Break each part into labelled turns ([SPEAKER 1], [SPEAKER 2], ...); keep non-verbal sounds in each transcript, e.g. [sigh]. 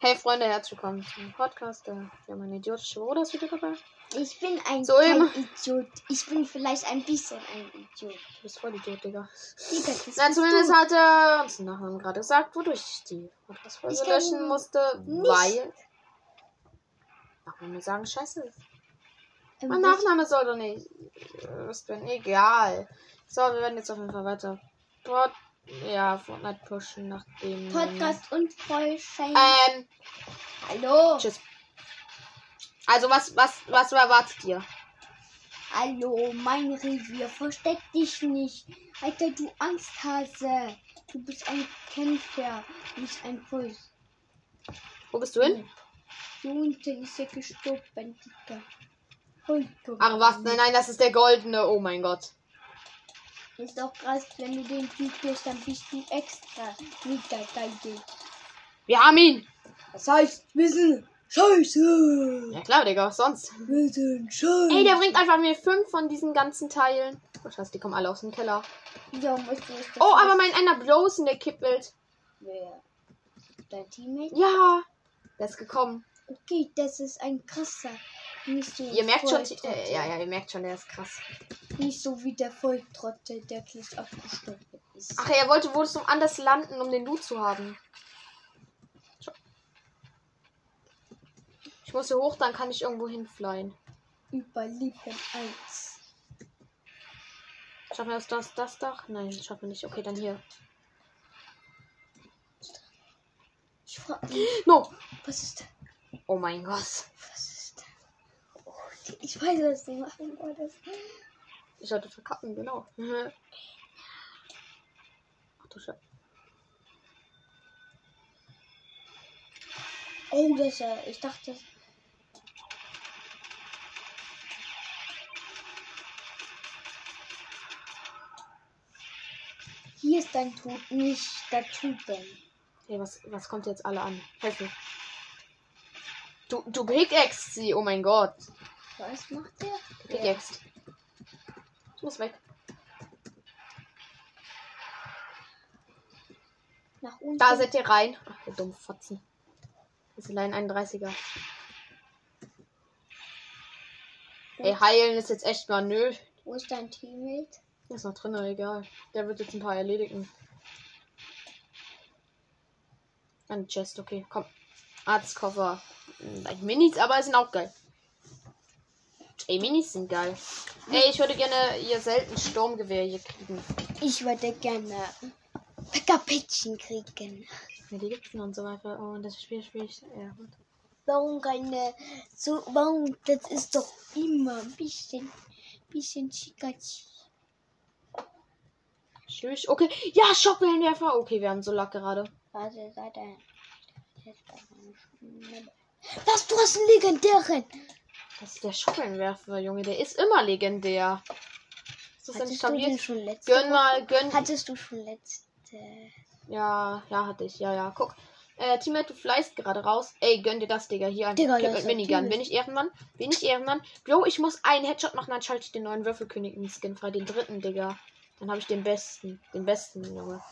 [SPEAKER 1] Hey Freunde, herzlich willkommen zum Podcast. Äh, Wir haben eine idiotische ist wieder dabei.
[SPEAKER 2] Ich bin ein
[SPEAKER 1] So.
[SPEAKER 2] Idiot. Ich bin vielleicht ein bisschen ein Idiot.
[SPEAKER 1] Du bist voll Idiot, Digga.
[SPEAKER 2] Digga, bist
[SPEAKER 1] zumindest
[SPEAKER 2] du.
[SPEAKER 1] hat er uns nachher gerade gesagt, wodurch ich die Podcast-Folge löschen musste,
[SPEAKER 2] nicht-
[SPEAKER 1] weil. Wir sagen, scheiße.
[SPEAKER 2] Ähm,
[SPEAKER 1] Mein
[SPEAKER 2] was-
[SPEAKER 1] Nachname soll doch nicht. äh, Ist denn egal. So, wir werden jetzt auf jeden Fall weiter. Pod ja, Fortnite pushen, nachdem.
[SPEAKER 2] Podcast und Vollschein.
[SPEAKER 1] Ähm,
[SPEAKER 2] Hallo.
[SPEAKER 1] tschüss. Also, was, was, was erwartet ihr?
[SPEAKER 2] Hallo, mein Revier. Versteck dich nicht. Alter, du Angsthase. Du bist ein Kämpfer, nicht ein Volk.
[SPEAKER 1] Wo bist du hin?
[SPEAKER 2] Hier unten ist er gestorben. Volk.
[SPEAKER 1] Ach was, nein, nein, das ist der goldene. Oh mein Gott.
[SPEAKER 2] Ist doch krass, wenn du den Typ bist, dann bist du extra mega geil.
[SPEAKER 1] Wir haben ihn.
[SPEAKER 2] Das heißt, wir sind scheiße.
[SPEAKER 1] Ja klar, Digga, was sonst?
[SPEAKER 2] Wir sind scheiße.
[SPEAKER 1] Ey, der bringt einfach mir fünf von diesen ganzen Teilen. Oh, scheiße, die kommen alle aus dem Keller.
[SPEAKER 2] Ja, weißt du,
[SPEAKER 1] Oh, aber mein einer bloß in der Kippwelt.
[SPEAKER 2] Wer? Dein Teammate?
[SPEAKER 1] Ja, der ist gekommen.
[SPEAKER 2] Okay, das ist ein krasser. Nicht so
[SPEAKER 1] Ihr merkt schon, äh, ja, ja, ihr merkt schon, der ist krass.
[SPEAKER 2] Nicht so wie der Volltrottel, der gleich abgestorben ist.
[SPEAKER 1] Ach, er wollte wohl so anders landen, um den Loot zu haben. Ich muss hier hoch, dann kann ich irgendwo hinflyen.
[SPEAKER 2] Überleben eins.
[SPEAKER 1] Schaffen wir das, das, das Dach? Nein, schaffen wir nicht. Okay, dann hier.
[SPEAKER 2] Ich frage mich,
[SPEAKER 1] No!
[SPEAKER 2] was ist da?
[SPEAKER 1] Oh mein Gott.
[SPEAKER 2] Was ist da? Oh, die- ich weiß, was die machen. Das
[SPEAKER 1] Ich sollte verkacken, genau. [laughs] Ach du Scheiße.
[SPEAKER 2] oh, das ist ja. Ich dachte. Hier ist dein Tod, nicht der Typen.
[SPEAKER 1] Hey, was, was kommt jetzt alle an? Helf mir. Du, du pickaxest sie, oh mein Gott.
[SPEAKER 2] Was macht der?
[SPEAKER 1] Du pickaxest. Ich muss weg.
[SPEAKER 2] Nach unten.
[SPEAKER 1] Da seid ihr rein. Ach, ihr dumme Fotzen. Das ist allein 31er. Ey, heilen ist jetzt echt mal nö.
[SPEAKER 2] Wo ist dein Teammate?
[SPEAKER 1] Der ist noch drin, egal. Der wird jetzt ein paar erledigen. Ein Chest, okay, komm. Arztkoffer. Like Minis, aber sind auch geil. Ey, Minis sind geil. Ey, ich würde gerne ihr selten Sturmgewehr hier kriegen.
[SPEAKER 2] Ich würde gerne Pekka-Päckchen kriegen.
[SPEAKER 1] Ja, die gibt's noch und so weiter. Oh, und das Spiel spiele ich. Ja, gut.
[SPEAKER 2] Warum keine. So, warum? Das ist doch immer ein bisschen. Bisschen Chikachi.
[SPEAKER 1] Tschüss. Okay. Ja, Schockwellenwerfer. Okay, wir haben so Lack gerade.
[SPEAKER 2] Warte, warte. Was? Du hast einen legendären!
[SPEAKER 1] Das ist der Schockwellenwerfer, Junge. Der ist immer legendär. Ist das
[SPEAKER 2] Hattest du den
[SPEAKER 1] stabil?
[SPEAKER 2] schon letzte
[SPEAKER 1] Gönn mal, gönn.
[SPEAKER 2] Hattest du schon letzte.
[SPEAKER 1] Ja, ja, hatte ich. Ja, ja. Guck. Äh, Teammate, du fleißt gerade raus. Ey, gönn dir das, Digga. Hier ein
[SPEAKER 2] Digga,
[SPEAKER 1] Clip mit Minigun. Bin ich Ehrenmann? Bin ich Ehrenmann? Bro, ich muss einen Headshot machen, dann schalte ich den neuen Würfelkönig-Skin frei. Den dritten, Digga. Dann habe ich den besten. Den besten, Junge.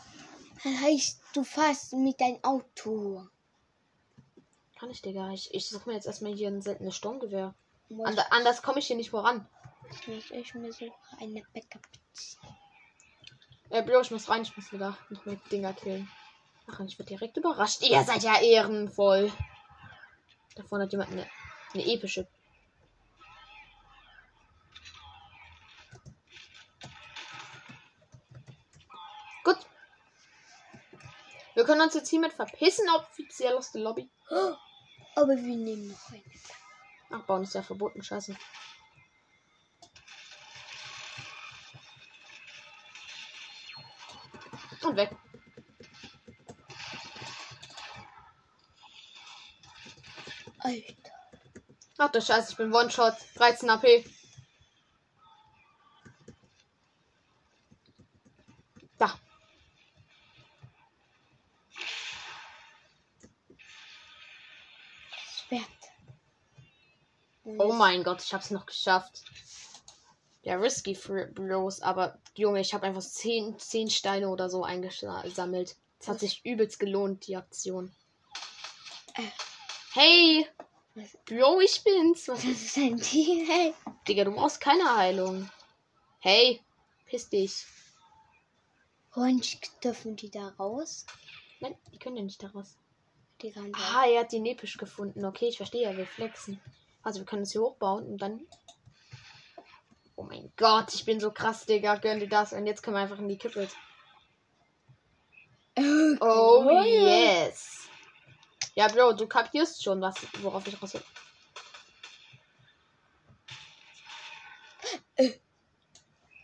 [SPEAKER 2] Das heißt, du fährst mit deinem Auto.
[SPEAKER 1] Kann ich, Digga. Ich, ich suche mir jetzt erstmal hier ein seltenes Sturmgewehr. Ander, anders komme ich hier nicht voran.
[SPEAKER 2] muss ich mir so eine Backup.
[SPEAKER 1] Äh, Bro, ich muss rein. Ich muss wieder noch mehr Dinger killen. Ach, ich werde direkt überrascht. Ihr seid ja ehrenvoll. Da vorne hat jemand eine, eine epische. Gut. Wir können uns jetzt hiermit verpissen, offiziell aus der Lobby.
[SPEAKER 2] Aber wir nehmen noch eine.
[SPEAKER 1] Ach, bauen ist ja verboten, scheiße. Und weg.
[SPEAKER 2] Alter.
[SPEAKER 1] Ach du Scheiße, ich bin One-Shot. 13 AP. Da. Oh mein Gott, ich hab's noch geschafft. Ja, risky Fr- Bros, aber Junge, ich habe einfach 10, 10 Steine oder so eingesammelt. Es hat sich übelst gelohnt, die Aktion. Hey! Bro, ich bin's. Was
[SPEAKER 2] Das ist ein Teammate.
[SPEAKER 1] Digga, du brauchst keine Heilung. Hey, piss dich.
[SPEAKER 2] Und dürfen die da raus?
[SPEAKER 1] Nein, die können ja nicht daraus.
[SPEAKER 2] Die kann da.
[SPEAKER 1] Ah, er hat den episch gefunden. Okay, ich verstehe, er will flexen. Also wir können es hier hochbauen und dann. Oh mein Gott, ich bin so krass, Digga. Gönn dir das. Und jetzt können wir einfach in die Kippels. Oh
[SPEAKER 2] cool.
[SPEAKER 1] yes. Ja, Bro, du kapierst schon, was, worauf ich raus will.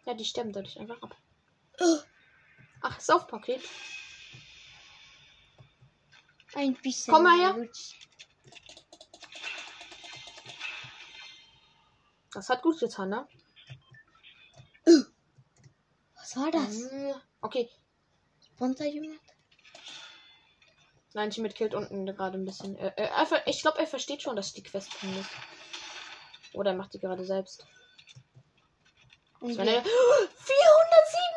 [SPEAKER 1] Ja, die sterben dadurch einfach ab. Ach, Saufpaket.
[SPEAKER 2] Ein bisschen.
[SPEAKER 1] Komm mal her.
[SPEAKER 2] gut.
[SPEAKER 1] Das hat gut getan, ne?
[SPEAKER 2] Was war das?
[SPEAKER 1] Mhm. Okay.
[SPEAKER 2] Sponsor jemand?
[SPEAKER 1] Nein, Teammate killt unten gerade ein bisschen. Äh, äh, er ver- ich glaube, er versteht schon, dass die Quest tun muss. Oder er macht die gerade selbst.
[SPEAKER 2] Und
[SPEAKER 1] Das war eine
[SPEAKER 2] wer, [gasps]
[SPEAKER 1] 407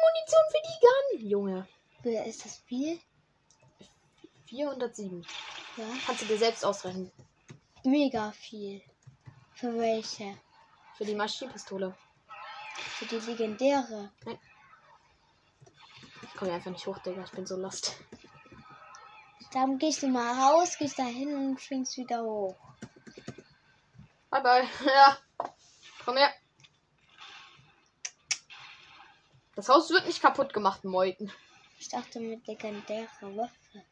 [SPEAKER 1] Munition für die Gun! Junge.
[SPEAKER 2] wer ist das Spiel?
[SPEAKER 1] 407.
[SPEAKER 2] Ja.
[SPEAKER 1] Kannst du dir selbst ausrechnen.
[SPEAKER 2] Mega viel. Für welche?
[SPEAKER 1] Für die Maschinenpistole.
[SPEAKER 2] Für die legendäre.
[SPEAKER 1] Ich komme einfach nicht hoch, Digga. Ich bin so lost.
[SPEAKER 2] Dann gehst du mal raus, gehst da hin und springst wieder hoch.
[SPEAKER 1] Bye, bye. [laughs] Ja. Komm her. Das Haus wird nicht kaputt gemacht, Meuten.
[SPEAKER 2] Ich dachte mit legendärer Waffe.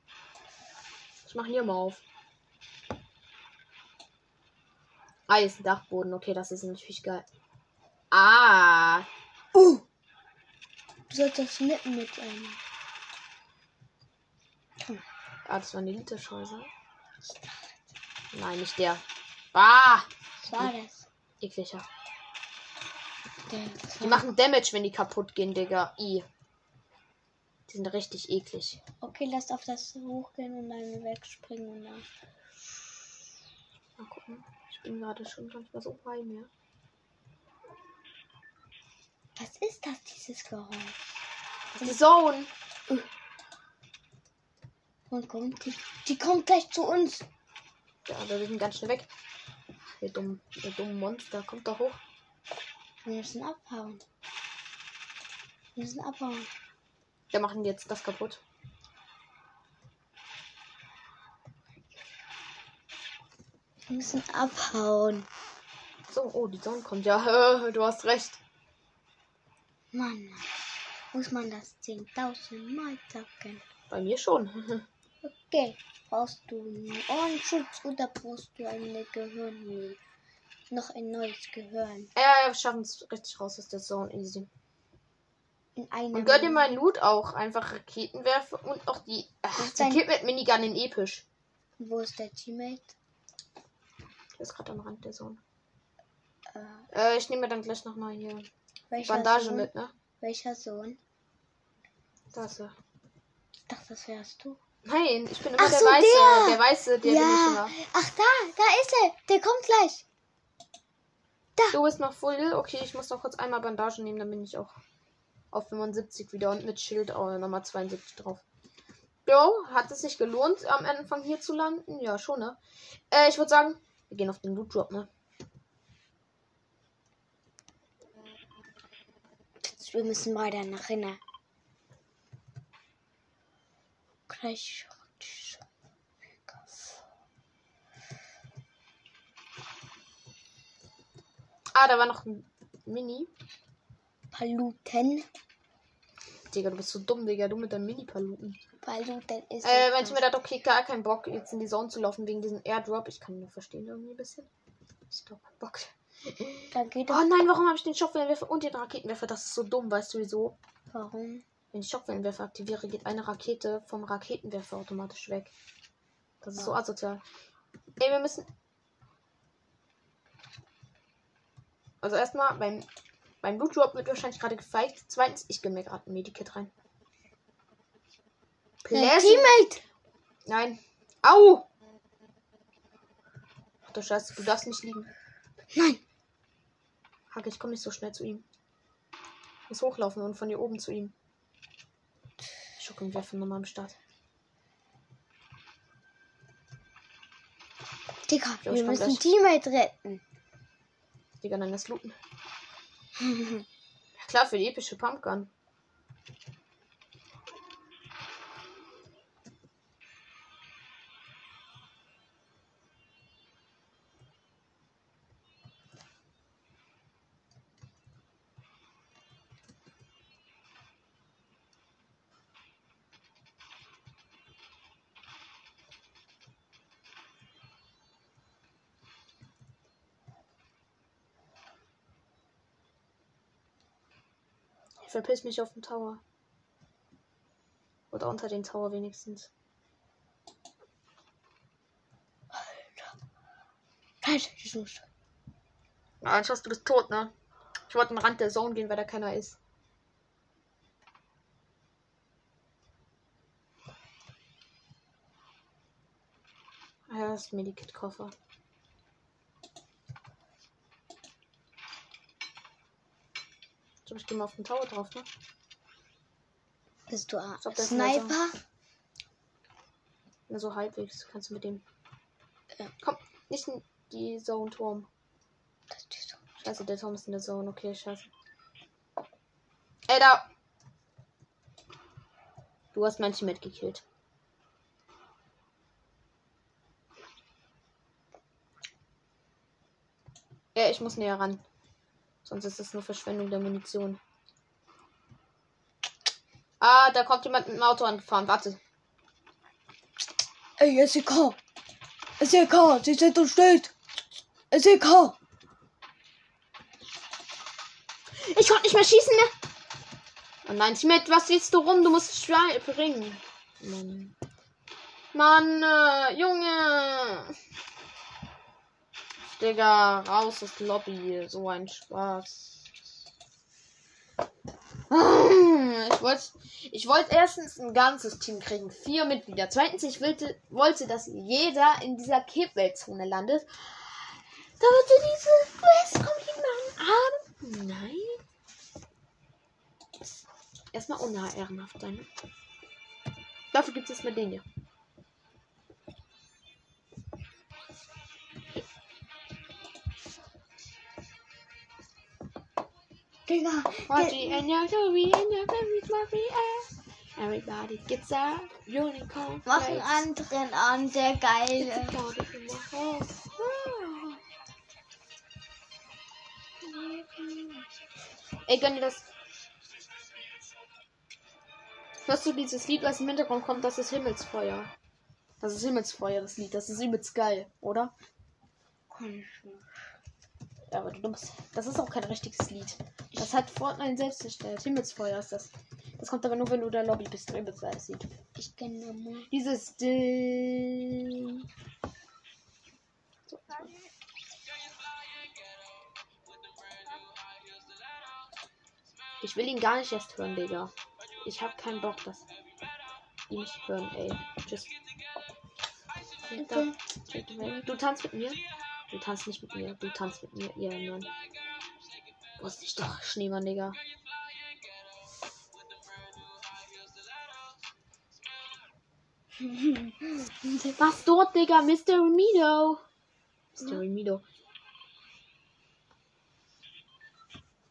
[SPEAKER 1] Ich mach hier mal auf. Ah, hier ist ein Dachboden. Okay, das ist natürlich geil. Ah.
[SPEAKER 2] Uh! Du sollst das schnippen mit einem.
[SPEAKER 1] Ah, das war eine Elite-Scheiße. Nein, nicht der. Ah!
[SPEAKER 2] Was war das?
[SPEAKER 1] Ekliger. Die machen Damage, wenn die kaputt gehen, Digga. I. Die sind richtig eklig.
[SPEAKER 2] okay, lass auf das hochgehen und dann wegspringen und dann.
[SPEAKER 1] Mal gucken. Ich bin gerade schon manchmal so bei mir.
[SPEAKER 2] Was ist das, dieses Geräusch?
[SPEAKER 1] Das ist die Zone.
[SPEAKER 2] Und kommt die, die kommt gleich zu uns.
[SPEAKER 1] Ja, wir sind ganz schnell weg. Ihr dummen, ihr dummen Monster. Kommt doch hoch.
[SPEAKER 2] Wir müssen abhauen. Wir müssen abhauen.
[SPEAKER 1] Wir machen jetzt das kaputt.
[SPEAKER 2] Müssen abhauen.
[SPEAKER 1] So, oh, die Zone kommt. Ja, [laughs] du hast recht.
[SPEAKER 2] Mann, muss man das 10.000 Mal sagen?
[SPEAKER 1] Bei mir schon. [laughs]
[SPEAKER 2] Okay, brauchst du einen Ohrenschutz oder brauchst du eine Gehirn? Noch ein neues Gehirn.
[SPEAKER 1] Ja, wir schaffen es richtig raus aus der Zone. Easy.
[SPEAKER 2] In einem.
[SPEAKER 1] Und gönn dir meinen Loot auch. Einfach Raketenwerfer und auch die. Ach,
[SPEAKER 2] ist
[SPEAKER 1] die
[SPEAKER 2] dein-
[SPEAKER 1] Kit mit Minigun in episch.
[SPEAKER 2] Wo ist der Teammate?
[SPEAKER 1] Ist gerade am Rand der Zone.
[SPEAKER 2] Äh,
[SPEAKER 1] Äh, ich nehme dann gleich noch mal hier
[SPEAKER 2] welcher
[SPEAKER 1] Bandage
[SPEAKER 2] Sohn?
[SPEAKER 1] mit, ne?
[SPEAKER 2] Welcher Sohn?
[SPEAKER 1] Da ist er.
[SPEAKER 2] Ich dachte, das wärst du.
[SPEAKER 1] Nein, ich bin immer
[SPEAKER 2] Ach
[SPEAKER 1] der
[SPEAKER 2] so,
[SPEAKER 1] Weiße.
[SPEAKER 2] der.
[SPEAKER 1] Der Weiße, der bin ich
[SPEAKER 2] ja.
[SPEAKER 1] immer.
[SPEAKER 2] Ach, da, da ist er. Der kommt gleich.
[SPEAKER 1] Du bist noch full. Okay, ich muss noch kurz einmal Bandage nehmen, dann bin ich auch auf 75 wieder und mit Schild auch nochmal 72 drauf. Jo, hat es sich gelohnt, am Anfang hier zu landen? Ja, schon, ne? Äh, ich würde sagen, wir gehen auf den Loot Drop, ne?
[SPEAKER 2] Wir müssen weiter nach innen. Gleich.
[SPEAKER 1] Ah, da war noch ein Mini.
[SPEAKER 2] Paluten.
[SPEAKER 1] Digga, du bist so dumm, Digga, du mit deinem Mini-Paluten.
[SPEAKER 2] Paluten ist.
[SPEAKER 1] Äh,
[SPEAKER 2] etwas.
[SPEAKER 1] manchmal hat okay, gar keinen Bock, jetzt in die Zone zu laufen wegen diesem Airdrop. Ich kann ihn nur verstehen irgendwie ein bisschen. Ich doch keinen Bock.
[SPEAKER 2] Dann geht
[SPEAKER 1] Oh nein, warum habe ich den Schockwellenwerfer und den Raketenwerfer? Das ist so dumm, weißt du wieso?
[SPEAKER 2] Warum?
[SPEAKER 1] Wenn ich Schockwellenwerfer aktiviere, geht eine Rakete vom Raketenwerfer automatisch weg. Das ist so asozial. Ey, wir müssen. Also erstmal, beim, beim Loot Drop wird wahrscheinlich gerade gefeigt. Zweitens, ich gebe mir gerade ein Medikit rein. Pleasant-
[SPEAKER 2] Teammate.
[SPEAKER 1] Nein. Au! Ach du Scheiße, du darfst nicht liegen.
[SPEAKER 2] Nein.
[SPEAKER 1] Hake, ich komme nicht so schnell zu ihm. Ich muss hochlaufen und von hier oben zu ihm. Schockenwerfer nochmal am Start.
[SPEAKER 2] Digga, wir
[SPEAKER 1] ich
[SPEAKER 2] müssen. Teammate retten.
[SPEAKER 1] Digga, dann das looten. [laughs] Ja, klar, für die epische Pumpgun. Verpiss mich auf den Tower. Oder unter den Tower wenigstens.
[SPEAKER 2] Alter, Jesus.
[SPEAKER 1] Nein, Schatz, du bist tot, ne? Ich wollte am Rand der Zone gehen, weil da keiner ist. Ah Ja, das ist Medikit-Koffer. Ich glaube, ich gehe mal auf den Tower drauf, ne?
[SPEAKER 2] Bist du ein
[SPEAKER 1] glaub.
[SPEAKER 2] Sniper?
[SPEAKER 1] Na, so halbwegs kannst du mit dem.
[SPEAKER 2] Ja.
[SPEAKER 1] Komm, nicht in die Zone-Turm.
[SPEAKER 2] So.
[SPEAKER 1] Scheiße, der Turm ist in der Zone. Okay, scheiße. Ey, da! Du hast manche mitgekillt. Ja, ich muss näher ran. Sonst ist das nur Verschwendung der Munition. Ah, da kommt jemand mit dem Auto angefahren. Warte.
[SPEAKER 2] Ey, SEK! SEK, sie sind unterstellt! SEK!
[SPEAKER 1] Ich konnte nicht mehr schießen, ne? Oh nein, Schmidt, was siehst du rum? Du musst springen. Mann. Mann, äh, Junge. Digga, raus aus der Lobby. So ein Spaß. [laughs] Ich wollte ich wollte erstens ein ganzes Team kriegen. Vier Mitglieder. Zweitens, ich wollte, wollte dass jeder in dieser Kippweltzone landet. Damit wir diese Quest komplett machen. Aber nein. Erstmal unehrenhaft sein. ne? Dafür gibt es erstmal den hier.
[SPEAKER 2] Digga,
[SPEAKER 1] Watching and your story and your very fluffy ass. Everybody gets a unicorn.
[SPEAKER 2] mach einen anderen an, der
[SPEAKER 1] my house. Ah. Ey, gönn dir das. Hörst du dieses Lied, was im Hintergrund kommt? Das ist Himmelsfeuer. Das ist Himmelsfeuer, das Lied. Das ist übelst geil, oder? Ja, aber du dummst. Das ist auch kein richtiges Lied. Das hat Fortnite selbst erstellt. Himmelsfeuer ist das. Das kommt aber nur, wenn du in der Lobby bist. Übelst geiles Lied.
[SPEAKER 2] Ich kenne nur.
[SPEAKER 1] Dieses Ding. So, mal. Ich will ihn gar nicht erst hören, Digga. Ich hab keinen Bock, dass die mich hören, ey. Tschüss. Da. Du tanzt mit mir? Du tanzt nicht mit mir. Du tanzt mit mir, ihr Mann. Wusste ich doch, Schneemann, Digga. [laughs] Was dort, Digga? Mr. Mido. Mr. Mido.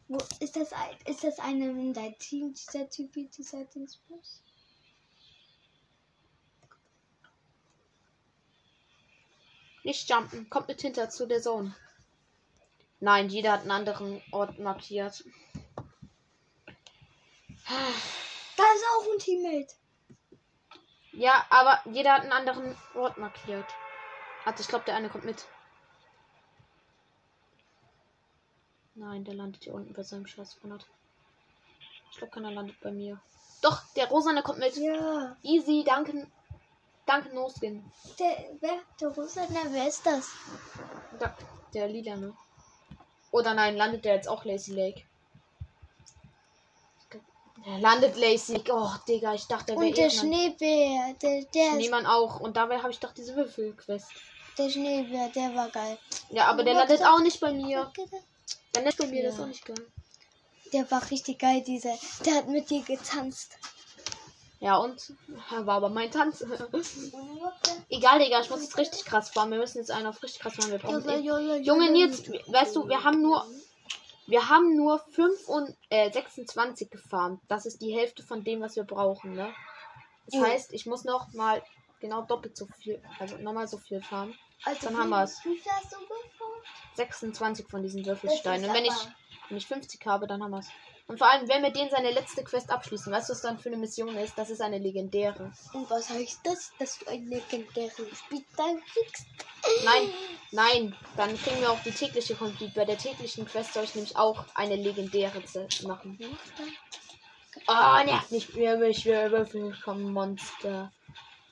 [SPEAKER 2] Wo ist das? ein- Ist das eine in dein Team, dieser Typ, dieser Dingsbus?
[SPEAKER 1] Nicht jumpen. Kommt mit hinter zu der Zone. Nein, jeder hat einen anderen Ort markiert.
[SPEAKER 2] Da ist auch ein Teammate.
[SPEAKER 1] Ja, aber jeder hat einen anderen Ort markiert. Warte, ich glaube, der eine kommt mit. Nein, der landet hier unten bei seinem scheiß 100. Ich glaube, keiner landet bei mir. Doch, der Rosane kommt mit.
[SPEAKER 2] Ja.
[SPEAKER 1] Easy, danke. Danke, No Skin.
[SPEAKER 2] Der, wer? Der Russe? Na, wer ist das?
[SPEAKER 1] Da, der Lila, ne? Oder nein, landet der jetzt auch Lazy Lake? Der landet Lazy Lake. Oh, Digga, ich dachte, der wäre
[SPEAKER 2] Und der Schneebär. Der, der,
[SPEAKER 1] Schneemann auch. Und dabei habe ich doch diese Würfelquest.
[SPEAKER 2] der Schneebär, der war geil.
[SPEAKER 1] Ja, aber der landet auch nicht bei mir. Der landet bei mir, das ist
[SPEAKER 2] Ja.
[SPEAKER 1] auch nicht geil.
[SPEAKER 2] Der war richtig geil, dieser. Der hat mit dir getanzt.
[SPEAKER 1] Ja, und war aber mein Tanz. [laughs] Egal, Digga, ich muss jetzt richtig krass fahren. Wir müssen jetzt einen auf richtig krass machen. Wir brauchen eh- Junge, Nils, weißt du, wir haben nur. Wir haben nur 5 und äh, 26 gefahren. Das ist die Hälfte von dem, was wir brauchen, ne? Das
[SPEAKER 2] Mhm.
[SPEAKER 1] heißt, ich muss noch mal genau doppelt so viel, also nochmal so viel fahren.
[SPEAKER 2] Also,
[SPEAKER 1] Dann haben
[SPEAKER 2] du gefahren?
[SPEAKER 1] 26 von diesen Würfelsteinen. Und wenn ich, wenn ich 50 habe, dann haben wir es. Und vor allem, wenn wir den seine letzte Quest abschließen, weißt du, was dann für eine Mission ist? Das ist eine legendäre.
[SPEAKER 2] Und was heißt das, dass du einen legendären Spieltag kriegst?
[SPEAKER 1] Nein, nein, dann kriegen wir auch die tägliche Complete. Bei der täglichen Quest soll ich nämlich auch eine legendäre machen. Oh, nervt nicht mehr, mich mehr Würfel kommen, Monster.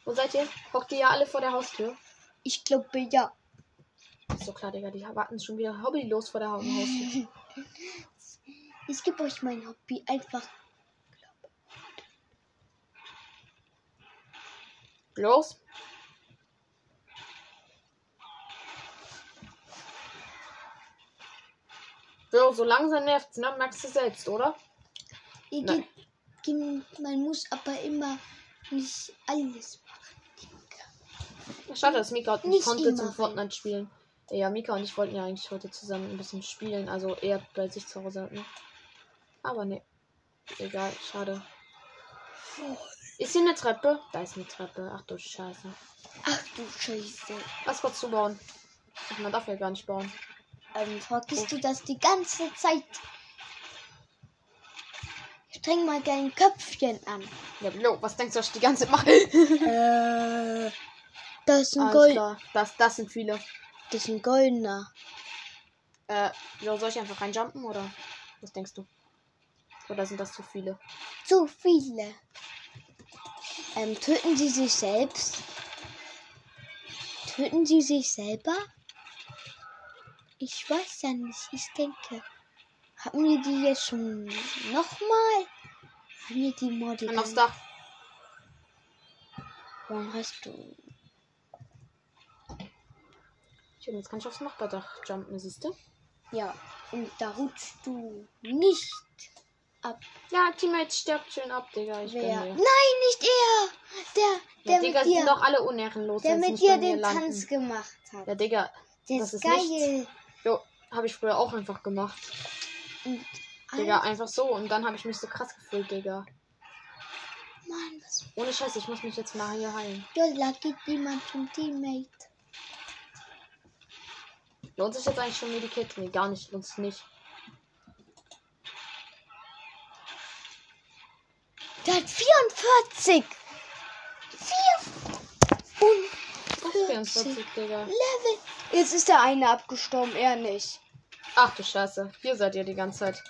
[SPEAKER 1] Wo seid ihr? Hockt ihr ja alle vor der Haustür?
[SPEAKER 2] Ich glaube ja.
[SPEAKER 1] Ist doch klar, Digga, die warten schon wieder hobbylos vor der Ha- Haustür. [laughs]
[SPEAKER 2] Ich gebe euch mein Hobby einfach.
[SPEAKER 1] Los. So, so langsam nervt's, ne? Merkst du selbst, oder?
[SPEAKER 2] Ihr
[SPEAKER 1] Nein.
[SPEAKER 2] geht, man muss aber immer nicht alles machen.
[SPEAKER 1] Schade, dass Mika und ich
[SPEAKER 2] Nicht
[SPEAKER 1] konnte zum. Fortnite spielen. Ja, Mika und ich wollten ja eigentlich heute zusammen ein bisschen spielen, also er bei sich zu Hause. Ne? Aber ne. Egal, schade. Ist hier eine Treppe? Da ist eine Treppe. Ach du Scheiße.
[SPEAKER 2] Ach du Scheiße.
[SPEAKER 1] Was kurz zu bauen. Ach, man darf ja gar nicht bauen.
[SPEAKER 2] Ähm, vergisst du das die ganze Zeit? Streng mal dein Köpfchen an.
[SPEAKER 1] Ja, jo, was denkst du, was ich die ganze Zeit mache? [laughs]
[SPEAKER 2] Äh, das ist ein
[SPEAKER 1] Alles
[SPEAKER 2] Gold.
[SPEAKER 1] klar. Das, das sind viele.
[SPEAKER 2] Das ist ein goldener.
[SPEAKER 1] Äh, jo, soll ich einfach reinjumpen oder was denkst du? Oder sind das zu viele?
[SPEAKER 2] Zu viele. Ähm, töten sie sich selbst? Töten sie sich selber? Ich weiß ja nicht. Ich denke. Haben wir die jetzt schon nochmal? Haben wir die Morde?
[SPEAKER 1] Aufs Dach.
[SPEAKER 2] Warum hast du.
[SPEAKER 1] Schön, jetzt kann ich aufs Nachbardach jumpen, siehst du?
[SPEAKER 2] Ja, und da rutschst du nicht ab.
[SPEAKER 1] Ja, Teammate stirbt schön ab, Digga. Ich
[SPEAKER 2] Wer? Nein, nicht er! Der, der
[SPEAKER 1] Ja, Digga,
[SPEAKER 2] mit
[SPEAKER 1] sind
[SPEAKER 2] dir,
[SPEAKER 1] doch alle unehrenlos,
[SPEAKER 2] der mit dir den
[SPEAKER 1] landen.
[SPEAKER 2] Tanz gemacht hat.
[SPEAKER 1] Ja, Digga,
[SPEAKER 2] der
[SPEAKER 1] das
[SPEAKER 2] ist
[SPEAKER 1] ist
[SPEAKER 2] geil.
[SPEAKER 1] nichts. jo, habe ich früher auch einfach gemacht.
[SPEAKER 2] Und
[SPEAKER 1] Digga, einfach so. Und dann habe ich mich so krass gefühlt, Digga.
[SPEAKER 2] Mann, was
[SPEAKER 1] Ohne Scheiß, ich muss mich jetzt mal hier heilen.
[SPEAKER 2] Jolla gibt jemand zum Teammate.
[SPEAKER 1] Lohnt sich jetzt eigentlich schon Medikit? Nee, gar nicht. Lohnt sich nicht.
[SPEAKER 2] Der hat 44! 44
[SPEAKER 1] 44, Digga.
[SPEAKER 2] Level! Jetzt ist der eine abgestorben, er nicht.
[SPEAKER 1] Ach du Scheiße. Hier seid ihr die ganze Zeit.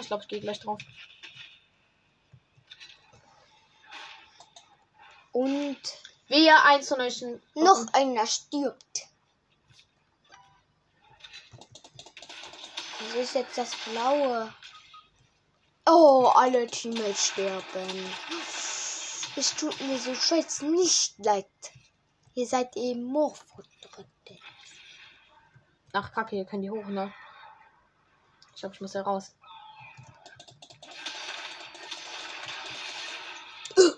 [SPEAKER 1] Ich glaube, ich gehe gleich drauf.
[SPEAKER 2] Und
[SPEAKER 1] Wehe, eins von euch.
[SPEAKER 2] noch einer stirbt. Das ist jetzt das Blaue. Oh, alle Teammates sterben. Es tut mir so scheiße nicht leid. Ihr seid eben Morphodritte.
[SPEAKER 1] Ach, Kacke, hier können die hoch, ne? Ich glaube, ich muss ja raus. [gasps]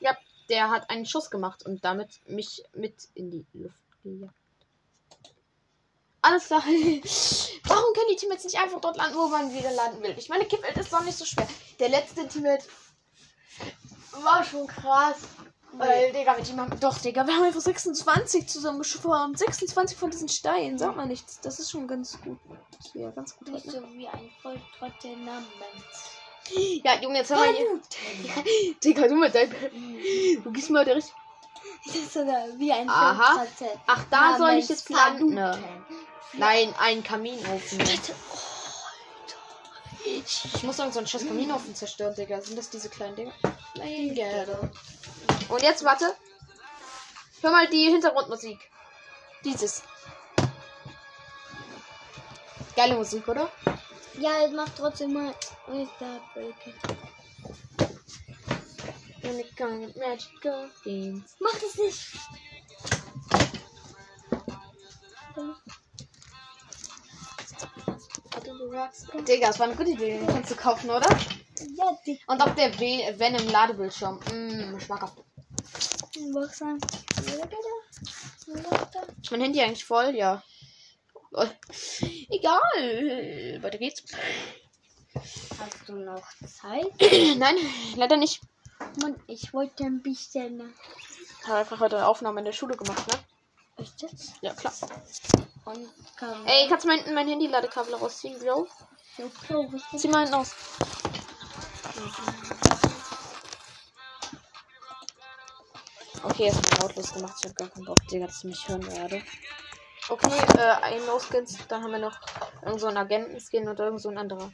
[SPEAKER 1] Ja, der hat einen Schuss gemacht und damit mich mit in die Luft gejagt. Alles klar. [laughs] Warum können die Teammates nicht einfach dort landen, wo man wieder landen will? Ich meine, Kippelt ist doch nicht so schwer. Der letzte Teammate war schon krass. Weil, Digga, mit ihm haben. Doch, Digga, wir haben einfach 26 zusammengeschworen. 26 von diesen Steinen. Sagt man nichts. Das ist schon ganz gut. Ja, ganz gut.
[SPEAKER 2] Nicht so wie ein Volltrottel namens.
[SPEAKER 1] Ja, Junge, jetzt hör mal hier. [laughs] Digga, du mit deinem. Du gehst mal der richtig.
[SPEAKER 2] Das ist sogar wie ein
[SPEAKER 1] Aha.
[SPEAKER 2] Volltrottel.
[SPEAKER 1] Ach, da soll ich jetzt landen. Ne? Nein, ein Kaminofen.
[SPEAKER 2] Bitte.
[SPEAKER 1] Ich muss irgend so einen scheiß Kaminofen zerstören, Digga. Sind das diese kleinen Dinger? Nein, gerne. Und jetzt warte. Hör mal die Hintergrundmusik. Dieses. Geile Musik, oder?
[SPEAKER 2] Ja, es macht trotzdem mal. Okay.
[SPEAKER 1] Unicorn with magical themes.
[SPEAKER 2] Mach das nicht.
[SPEAKER 1] Digga, das war eine gute Idee, den kannst du kaufen, oder?
[SPEAKER 2] Ja, die
[SPEAKER 1] Und auch der Ven- Venom Ladebildschirm. Mmm, schmackhaft. Ist mein Handy eigentlich voll? Ja. Oh, Egal. Weiter geht's.
[SPEAKER 2] Hast du noch Zeit? [clears throat]
[SPEAKER 1] Nein, leider nicht.
[SPEAKER 2] Mann, ich wollte ein bisschen.
[SPEAKER 1] Ich habe einfach heute eine Aufnahme in der Schule gemacht, ne?
[SPEAKER 2] Ist das?
[SPEAKER 1] Ja, klar.
[SPEAKER 2] Und kann
[SPEAKER 1] Ey, kannst du mein, mein Handy-Ladekabel rausziehen, Bro?
[SPEAKER 2] ist
[SPEAKER 1] Zieh mal hinten aus. Okay, jetzt hab ich lautlos gemacht. Ich hab gar keinen Bock, Digga, dass ich mich hören werde. Okay, äh, ein No-Skins. Dann haben wir noch irgend so einen Agenten-Skin und irgend so ein anderer.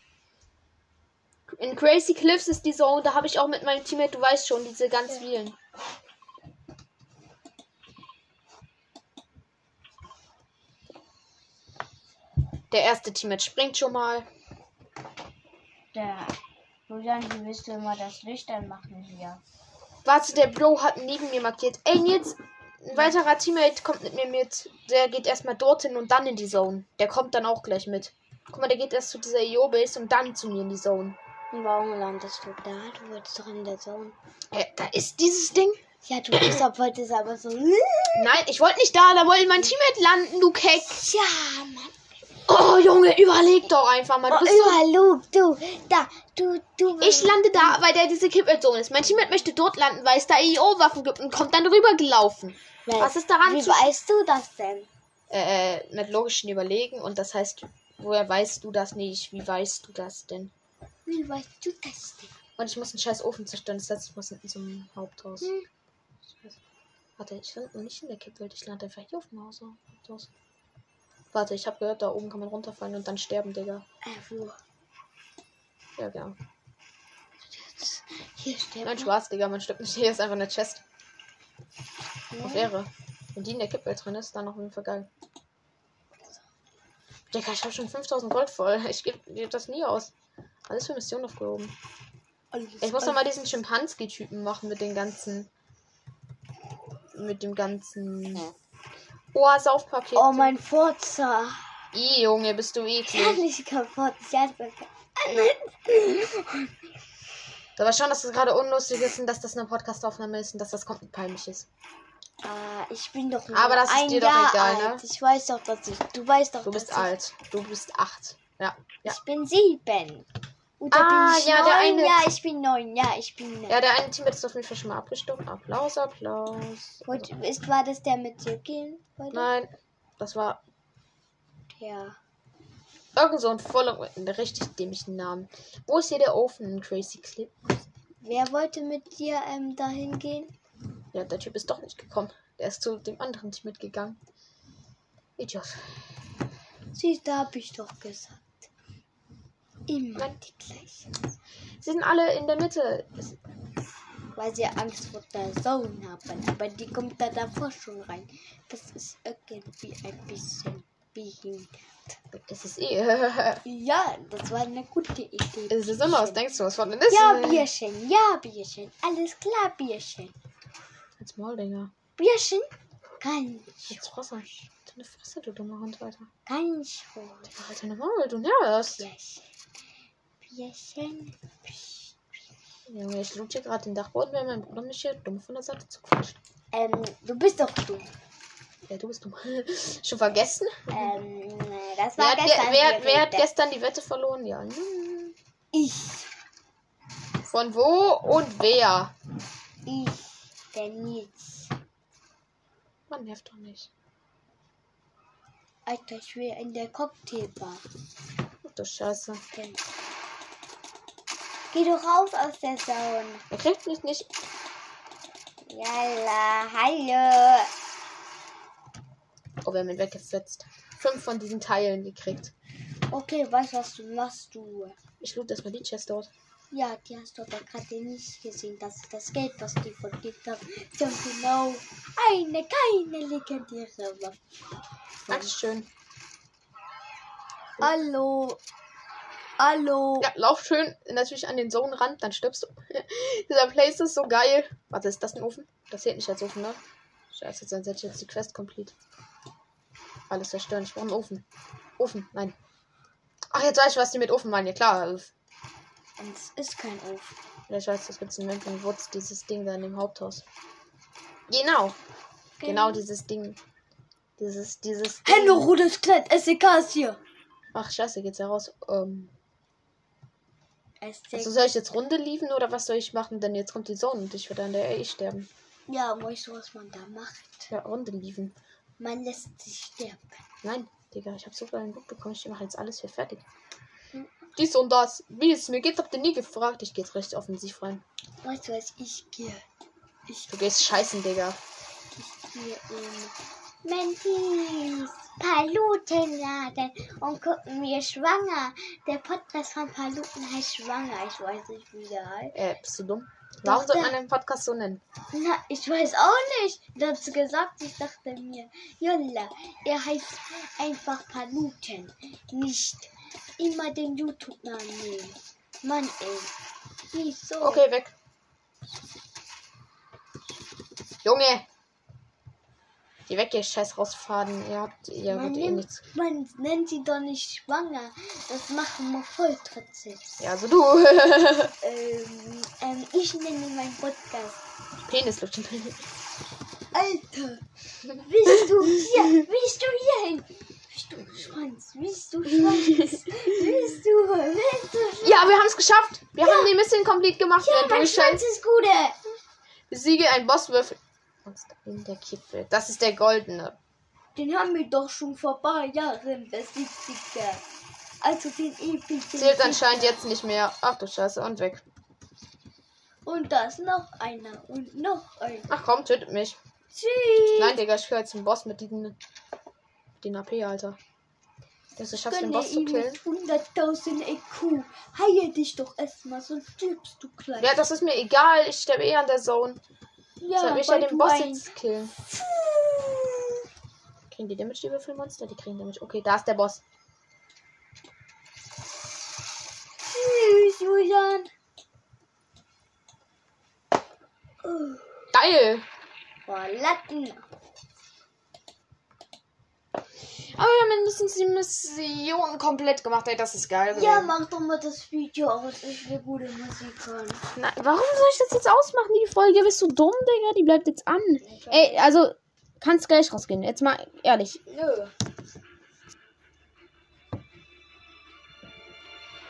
[SPEAKER 1] In Crazy Cliffs ist die Zone, da habe ich auch mit meinem Teammate, du weißt schon, diese ganz vielen. Der erste Teammate springt schon mal.
[SPEAKER 2] der? Julian, wie willst du immer das Licht anmachen hier?
[SPEAKER 1] Warte, der Bro hat neben mir markiert. Ey, Nils, ein weiterer Teammate kommt mit mir mit. Der geht erstmal dorthin und dann in die Zone. Der kommt dann auch gleich mit. Guck mal, der geht erst zu dieser EO-Base und dann zu mir in die Zone.
[SPEAKER 2] Warum landest du da? Du wolltest doch in der Zone.
[SPEAKER 1] Äh, da ist dieses Ding.
[SPEAKER 2] Ja, du bist aber wolltest aber so.
[SPEAKER 1] Nein, ich wollte nicht da. Da wollte mein Teammate landen, du Keck.
[SPEAKER 2] Ja, Mann.
[SPEAKER 1] Oh, Junge, überleg doch einfach mal. Du
[SPEAKER 2] Oh,
[SPEAKER 1] bist so
[SPEAKER 2] überall, du, da, du, du.
[SPEAKER 1] ich lande da, weil der diese Kippel-Zone ist. Mein Teammate möchte dort landen, weil es da EO-Waffen gibt und kommt dann rübergelaufen. Was ist daran
[SPEAKER 2] Wie
[SPEAKER 1] zu-
[SPEAKER 2] weißt du das denn?
[SPEAKER 1] Äh, mit logischen Überlegen und das heißt, woher weißt du das nicht? Wie weißt du das denn?
[SPEAKER 2] Wie weißt du das denn?
[SPEAKER 1] Und ich muss einen scheiß Ofen zerstören. Das heißt, ich muss hinten zum Haupthaus.
[SPEAKER 2] Hm.
[SPEAKER 1] Warte, ich lande nicht in der Kippwelt. Ich lande einfach hier auf dem Haus. Haupthaus. Warte, ich habe gehört, da oben kann man runterfallen und dann sterben, Digga.
[SPEAKER 2] Äh, wo?
[SPEAKER 1] Ja, genau.
[SPEAKER 2] Hier steht.
[SPEAKER 1] Nein, Spaß, Digga. Man stirbt nicht. Hier ist einfach eine Chest. Auf Ehre. Wenn die in der Kippwelt drin ist, dann auf jeden Fall geil. Digga, ich habe schon 5000 Gold voll. Ich gebe geb das nie aus. Alles für Mission aufgehoben. Ich muss doch mal diesen Schimpanski-Typen machen mit den ganzen. Mit dem ganzen. Oh, Saufpaket.
[SPEAKER 2] Oh, mein Forza.
[SPEAKER 1] I, Junge, bist du eklig.
[SPEAKER 2] Herrlich kaputt. Ja,
[SPEAKER 1] Aber schon, dass das gerade unlustig ist und dass das eine Podcastaufnahme ist und dass das komplett peinlich ist.
[SPEAKER 2] Ah, ich bin doch nur
[SPEAKER 1] Aber das ist dir doch
[SPEAKER 2] Jahr
[SPEAKER 1] egal, ne?
[SPEAKER 2] alt. Ich weiß doch, dass ich. Du weißt doch,
[SPEAKER 1] Du bist alt. Du bist acht. Ja.
[SPEAKER 2] Ich,
[SPEAKER 1] Ja.
[SPEAKER 2] ich bin sieben. Da
[SPEAKER 1] Ah,
[SPEAKER 2] bin ich
[SPEAKER 1] ja,
[SPEAKER 2] neun.
[SPEAKER 1] der eine-
[SPEAKER 2] Ja, ich bin neun. Ja, ich bin neun.
[SPEAKER 1] Ja, der eine Team ist auf jeden Fall schon mal abgestorben. Applaus, Applaus.
[SPEAKER 2] Und ist, war das der mit dir gehen?
[SPEAKER 1] Nein, das war
[SPEAKER 2] Ja.
[SPEAKER 1] irgend so ein voller, einen richtig dämlichen Namen. Wo ist hier der Ofen in Crazy Clip?
[SPEAKER 2] Wer wollte mit dir ähm, dahin gehen?
[SPEAKER 1] Ja, der Typ ist doch nicht gekommen. Der ist zu dem anderen Team mitgegangen. Idiot.
[SPEAKER 2] Siehst, da hab ich doch gesagt. Immer die gleichen.
[SPEAKER 1] Sie sind alle in der Mitte.
[SPEAKER 2] Weil sie Angst vor der Zone haben. Aber die kommt da davor schon rein. Das ist irgendwie ein bisschen behindert.
[SPEAKER 1] Es ist eh. [laughs]
[SPEAKER 2] Ja, das war eine gute Idee.
[SPEAKER 1] es ist immer, was denkst du, was von denn ist?
[SPEAKER 2] Ja, Bierchen, ja, Bierchen. Alles klar, Bierchen.
[SPEAKER 1] Als Mauldinger.
[SPEAKER 2] Bierchen? Ganz,
[SPEAKER 1] Als Fresse. Deine Fresse, du dummer Hund, Alter.
[SPEAKER 2] ganz ruhig.
[SPEAKER 1] Halt deine Maul, du nervst.
[SPEAKER 2] Bierchen. Bierchen.
[SPEAKER 1] Junge, ich loot hier gerade den Dachboden, weil mein Bruder mich hier dumm von der Seite zuquatscht.
[SPEAKER 2] Ähm, du bist doch dumm.
[SPEAKER 1] Ja, du bist dumm. [laughs] Schon vergessen?
[SPEAKER 2] Ähm, das
[SPEAKER 1] Wer
[SPEAKER 2] war
[SPEAKER 1] hat, ge
[SPEAKER 2] gestern.
[SPEAKER 1] wer,
[SPEAKER 2] die
[SPEAKER 1] wer hat gestern die Wette verloren? Ja. hm.
[SPEAKER 2] Ich.
[SPEAKER 1] Von wo und wer?
[SPEAKER 2] Ich. Der Nils.
[SPEAKER 1] Man nervt doch nicht.
[SPEAKER 2] Alter, ich will in der Cocktailbar.
[SPEAKER 1] Ach du Scheiße.
[SPEAKER 2] Gehen. Geh doch raus aus der Zone.
[SPEAKER 1] Er kriegt mich nicht.
[SPEAKER 2] Yalla, hallo.
[SPEAKER 1] Oh, wir haben ihn weggefetzt. Fünf von diesen Teilen gekriegt.
[SPEAKER 2] Okay, weißt was du machst, du?
[SPEAKER 1] Ich loot erstmal die Chest dort.
[SPEAKER 2] Ja, die hast du aber gerade nicht gesehen. Das ist das Geld, was die verdient haben. So genau eine, keine legendäre Waffe.
[SPEAKER 1] Dankeschön.
[SPEAKER 2] Hallo. Hallo.
[SPEAKER 1] Ja, lauf schön natürlich an den Zonenrand, dann stirbst du. [laughs] Dieser Place ist so geil. Warte, ist das ein Ofen? Das zählt nicht als Ofen, ne? Scheiße, sonst hätte ich jetzt die Quest complete. Alles zerstören. Ich brauche einen Ofen. Ofen, nein. Ach, jetzt weiß ich, was die mit Ofen meinen. Ja, klar.
[SPEAKER 2] Es ist kein Ofen.
[SPEAKER 1] Ja, ich weiß, das gibt's in München Wurz, dieses Ding da in dem Haupthaus. Genau. Genau dieses Ding. Dieses, dieses. Ding.
[SPEAKER 2] Hände, rotes Kleid, SEK ist hier.
[SPEAKER 1] Ach, scheiße, geht's ja raus. Ähm. Also soll ich jetzt Runde liefen oder was soll ich machen? Denn jetzt kommt die Sonne und ich werde an der eh sterben.
[SPEAKER 2] ja, weißt du, was man da macht?
[SPEAKER 1] Ja, Runde liefen.
[SPEAKER 2] Man lässt sich sterben.
[SPEAKER 1] Nein, Digga, ich habe so viel ein Buch bekommen. Ich mache jetzt alles hier fertig. Dies und das. Wie es mir geht, habt ihr nie gefragt. Ich gehe jetzt recht offensiv rein.
[SPEAKER 2] Weißt du was, ich gehe. Ich
[SPEAKER 1] Du gehst scheißen, Digga.
[SPEAKER 2] gehe in Mentis Palutenladen und gucken mir schwanger. Der Podcast von Paluten heißt Schwanger. Ich weiß nicht, wie der heißt.
[SPEAKER 1] Äh, bist du dumm? Warum
[SPEAKER 2] Doch,
[SPEAKER 1] soll
[SPEAKER 2] der-
[SPEAKER 1] man den Podcast so nennen?
[SPEAKER 2] Na, ich weiß auch nicht. Du hast gesagt, ich dachte mir, Jolla, er heißt einfach Paluten. Nicht immer den YouTube-Namen nehmen. Mann, ey. Wieso?
[SPEAKER 1] Okay, weg. Junge! Geh weg, ihr scheiß rausfaden. Ihr habt, ihr
[SPEAKER 2] Man,
[SPEAKER 1] eh
[SPEAKER 2] nimmt,
[SPEAKER 1] nichts.
[SPEAKER 2] man nennt sie doch nicht schwanger. Das machen wir voll trotzdem.
[SPEAKER 1] Ja, also du. [laughs]
[SPEAKER 2] Ähm, ähm, ich nenne meinen Podcast.
[SPEAKER 1] Penislutschen.
[SPEAKER 2] Alter, willst du hier? Willst du hier hin? Willst du Schwanz? Willst du Schwanz? Willst du? Willst du Schwanz?
[SPEAKER 1] Ja, wir haben es geschafft. Wir haben die Mission complete gemacht.
[SPEAKER 2] Ja,
[SPEAKER 1] wir
[SPEAKER 2] mein. Schwanz ist gut.
[SPEAKER 1] Besiege ein Bosswürfel. Monster in der Kippe. Das ist der goldene.
[SPEAKER 2] Den haben wir doch schon vor ein paar Jahren besiegt. Also den epischen.
[SPEAKER 1] Zählt anscheinend jetzt nicht mehr. Ach du Scheiße, und weg.
[SPEAKER 2] Und da ist noch einer und noch einer.
[SPEAKER 1] Ach komm, tötet mich.
[SPEAKER 2] Tschüss.
[SPEAKER 1] Nein, Digga, ich höre jetzt zum Boss mit den, den AP, Alter. Dass du schaffst, den Boss zu killen.
[SPEAKER 2] mit 100.000 EQ. Heile dich doch erstmal, sonst stirbst du gleich.
[SPEAKER 1] Ja, das ist mir egal. Ich sterbe eh an der Zone.
[SPEAKER 2] Ja
[SPEAKER 1] Soll ich ja den Boss
[SPEAKER 2] ein-
[SPEAKER 1] jetzt killen? Kriegen die Damage, die Würfelmonster? Die kriegen Damage. Okay, da ist der Boss.
[SPEAKER 2] Tschüss, Julian. Oh,
[SPEAKER 1] Geil!
[SPEAKER 2] Verlatten.
[SPEAKER 1] Aber wir haben mindestens die Mission komplett gemacht. Ey, das ist geil.
[SPEAKER 2] Ja,
[SPEAKER 1] gewesen.
[SPEAKER 2] mach doch mal das Video aus. Ich will gute Musik hören.
[SPEAKER 1] Na, warum soll ich das jetzt ausmachen, die Folge? Bist du dumm, Digga? Die bleibt jetzt an. Ey, also, kannst gleich rausgehen. Jetzt mal ehrlich.
[SPEAKER 2] Nö.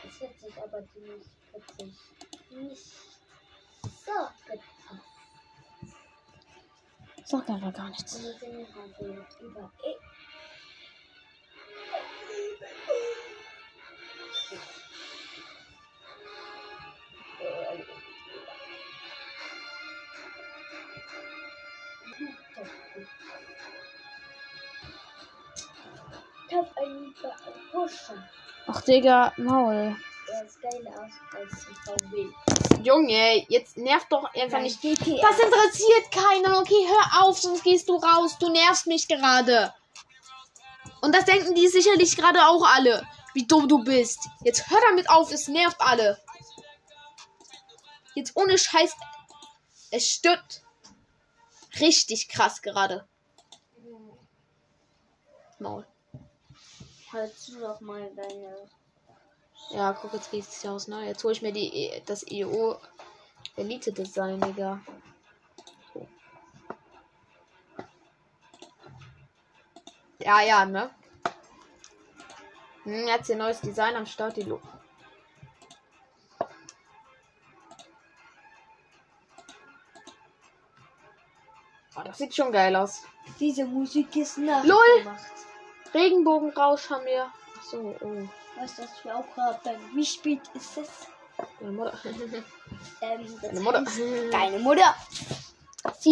[SPEAKER 2] Das hört sich aber nicht witzig. Nicht so witzig.
[SPEAKER 1] Sag einfach gar nichts. Digga, Maul. Junge, jetzt nervt doch einfach
[SPEAKER 2] Nein,
[SPEAKER 1] nicht. Das interessiert keiner. Okay, hör auf, sonst gehst du raus. Du nervst mich gerade. Und das denken die sicherlich gerade auch alle. Wie dumm du bist. Jetzt hör damit auf, es nervt alle. Jetzt ohne Scheiß. Es stört. Richtig krass gerade. Maul.
[SPEAKER 2] Halt du doch mal deine.
[SPEAKER 1] Ja, guck, jetzt geht's ja aus, ne? Jetzt hole ich mir die, E- das EO Elite Design, Digga. Ja, ja, ne? Hm, jetzt hier neues Design am Start, die Lo Oh, das sieht schon geil aus.
[SPEAKER 2] Diese Musik ist nach.
[SPEAKER 1] Lol. Regenbogenrausch haben wir. Ach so, oh.
[SPEAKER 2] Was das wir auch haben. Wie spät ist es?
[SPEAKER 1] Meine Mutter. [laughs]
[SPEAKER 2] Ähm, das
[SPEAKER 1] Meine Mutter.
[SPEAKER 2] Deine Mutter.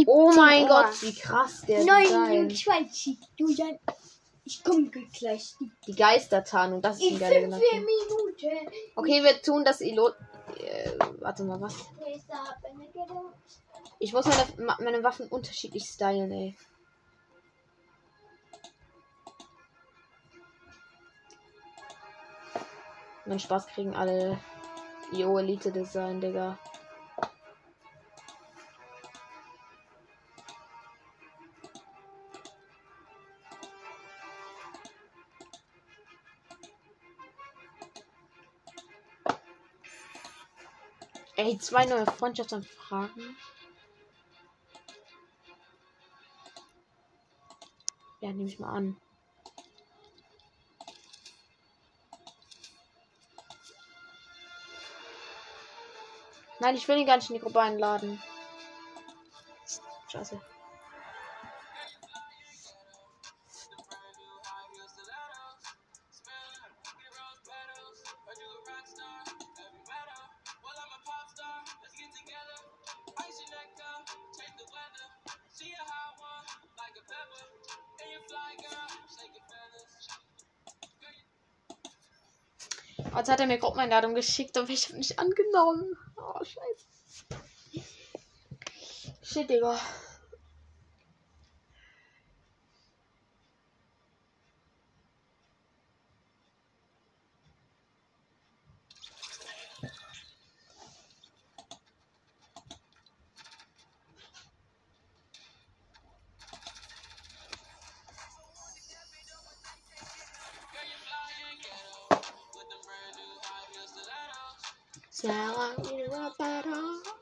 [SPEAKER 1] Oh mein
[SPEAKER 2] Uhr.
[SPEAKER 1] Gott, wie krass der Design.
[SPEAKER 2] 29. Julian. Ich komme gleich.
[SPEAKER 1] Die Geistertarnung, das ist
[SPEAKER 2] In
[SPEAKER 1] ein geiler Gedanke.
[SPEAKER 2] Minuten.
[SPEAKER 1] Okay, wir tun das Ilo. Äh, warte mal, was? Ich muss meine, meine Waffen unterschiedlich stylen, ey. Mein Spaß kriegen alle. Jo, Elite Design, Digga. Ey, zwei neue Freundschaftsanfragen. Ja, nehme ich mal an. Nein, ich will ihn gar nicht in die Gruppe einladen. Scheiße. Jetzt hat er mir Gruppeneinladung geschickt, aber ich habe nicht angenommen. Oh, scheiße. Shit, Digga.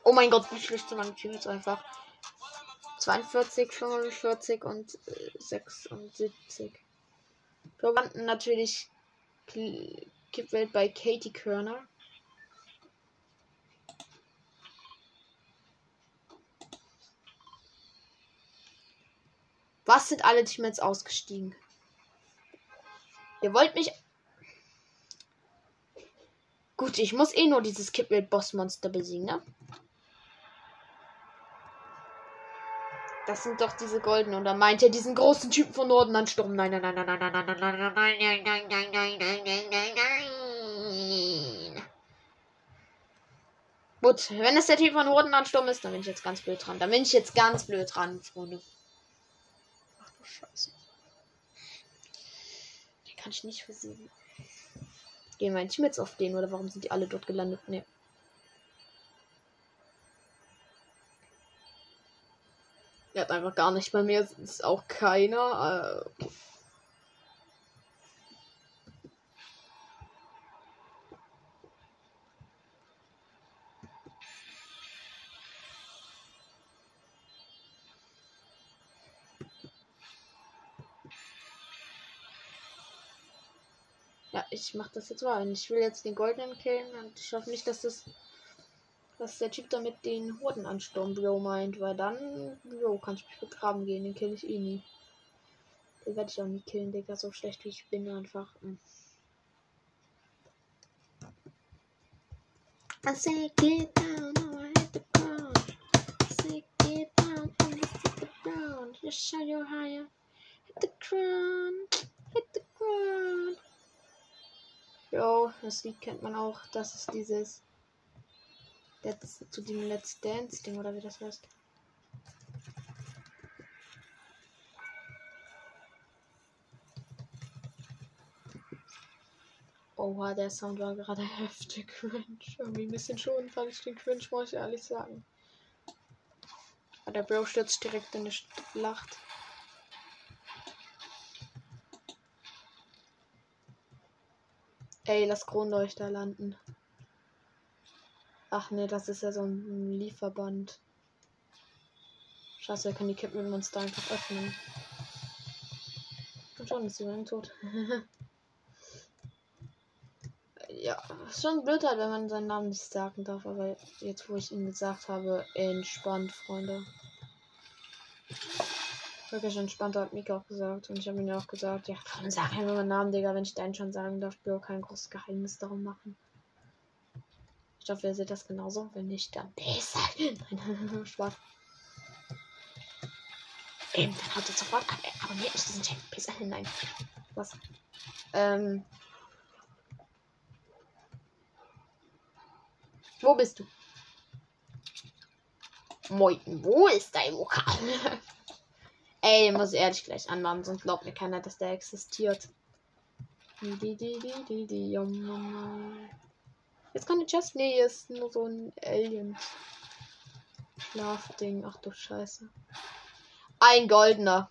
[SPEAKER 1] Oh mein Gott, wie schlecht sind meine Teams einfach. 42, 45 und äh, 76. Verwandten natürlich Kippwelt bei Katie Körner. Was sind alle Teams ausgestiegen? Ihr wollt mich Gut, ich muss eh nur dieses Kidwell Boss Monster besiegen, ne? Das sind doch diese goldenen. Und dann meint er diesen großen Typen von Norden ansturm. Nein, nein, nein, nein, nein, nein, nein, nein, nein, nein, nein, nein, nein, nein, nein, nein, nein, nein. Gut, wenn es der Typ von Norden ansturm ist, dann bin ich jetzt ganz blöd dran. Dann bin ich jetzt ganz blöd dran, Freunde. Ach du Scheiße. Den kann ich nicht versiegen. Gehen mein Team jetzt auf den oder warum sind die alle dort gelandet? Ne. Er hat einfach gar nicht bei mir. Ist auch keiner. Äh, Ja, ich mach das jetzt mal. Ich will jetzt den goldenen killen und ich hoffe nicht, dass das dass der Typ damit den Hordenansturm Bro meint, weil dann Bro kann ich mich begraben gehen, den kill ich eh nie. Den werde ich auch nie killen, Digga, so schlecht wie ich bin einfach. Hm. I say get down, now I hit the ground. I say get down, I hit the ground. Just shout your higher. Hit the ground, hit the ground. Jo, das Lied kennt man auch. Das ist dieses. Let's, zu dem Let's Dance Ding oder wie das heißt. Oha, der Sound war gerade [laughs] heftig cringe. Irgendwie ein bisschen schon fand ich den cringe, muss ich ehrlich sagen. Aber der Bro stürzt direkt in die Schlacht. Ey, lass Kronleuchter landen. Ach ne, das ist ja so ein Lieferband. Scheiße, wir können die Kippenmonster einfach öffnen. Und schon ist sie dann tot. [laughs] ja, ist schon blöd halt, wenn man seinen Namen nicht sagen darf, aber jetzt, wo ich ihn gesagt habe, entspannt, Freunde wirklich entspannt, hat Mika auch gesagt. Und ich habe ja auch gesagt, ja, komm, sag einfach meinen Namen, Digga, wenn ich deinen schon sagen darf, Bro, kein großes Geheimnis darum machen. Ich hoffe, ihr seht das genauso. Wenn nicht, dann besser. [laughs] Nein, Spaß. Eben, dann haut ihr sofort ab. Abonniert nicht diesen Channel. Besser. Nein. Was? Ähm. Wo bist du? Moin, wo ist dein Vokal? [laughs] Ey, muss ich ehrlich gleich anmachen, sonst glaubt mir keiner, dass der existiert. Jetzt kann die Chest. Nee, ist nur so ein Alien. Schlafding. Ach du Scheiße. Ein goldener.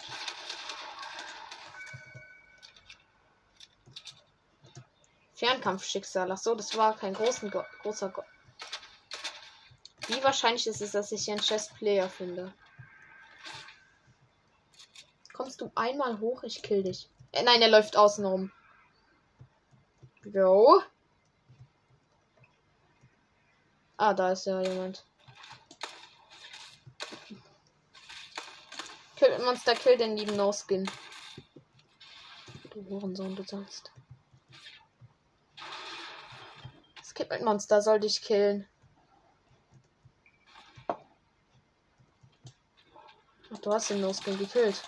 [SPEAKER 1] Fernkampfschicksal. Ach so, das war kein großen großer Go Wie wahrscheinlich ist es, dass ich hier einen Chess-Player finde? Kommst du einmal hoch? Ich kill dich. Äh, nein, er läuft außen rum. Jo. Ah, da ist ja jemand. Kill Monster, kill den lieben No-Skin. Du Hurensohn, du sollst. Skip mit Monster soll dich killen. Ach, du hast den No-Skin gekillt.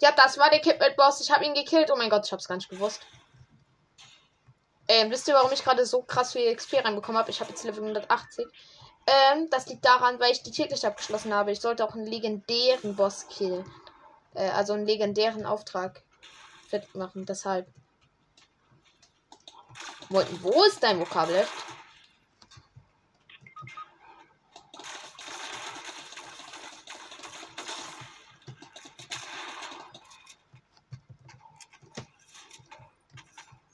[SPEAKER 1] Ja, das war der Kidman-Boss. Ich habe ihn gekillt. Oh mein Gott, ich hab's gar nicht gewusst. Ähm, wisst ihr, warum ich gerade so krass viel XP reinbekommen habe? Ich habe jetzt Level 180. Ähm, das liegt daran, weil ich die täglich abgeschlossen habe. Ich sollte auch einen legendären Boss killen. Äh, also einen legendären Auftrag machen. Deshalb. Wo, ist dein Vokabel?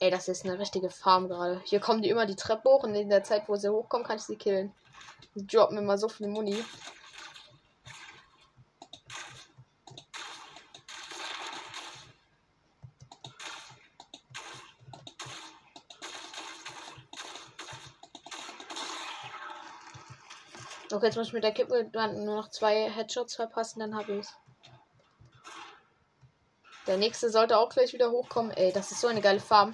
[SPEAKER 1] Ey, das ist eine richtige Farm gerade. Hier kommen die immer die Treppe hoch und in der Zeit, wo sie hochkommen, kann ich sie killen. Die droppen immer so viel Muni. Okay, jetzt muss ich mit der Kippe nur noch zwei Headshots verpassen, dann habe ich Der nächste sollte auch gleich wieder hochkommen. Ey, das ist so eine geile Farm.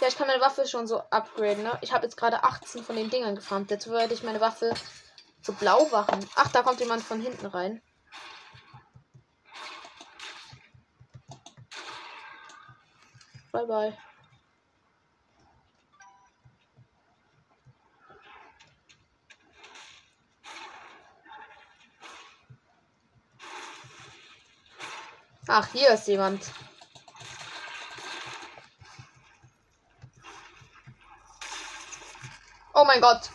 [SPEAKER 1] Ja, ich kann meine Waffe schon so upgraden, ne? Ich habe jetzt gerade 18 von den Dingern gefarmt. Jetzt werde ich meine Waffe so blau machen. Ach, da kommt jemand von hinten rein. Bye bye. Ach, hier ist jemand. Oh mein Gott.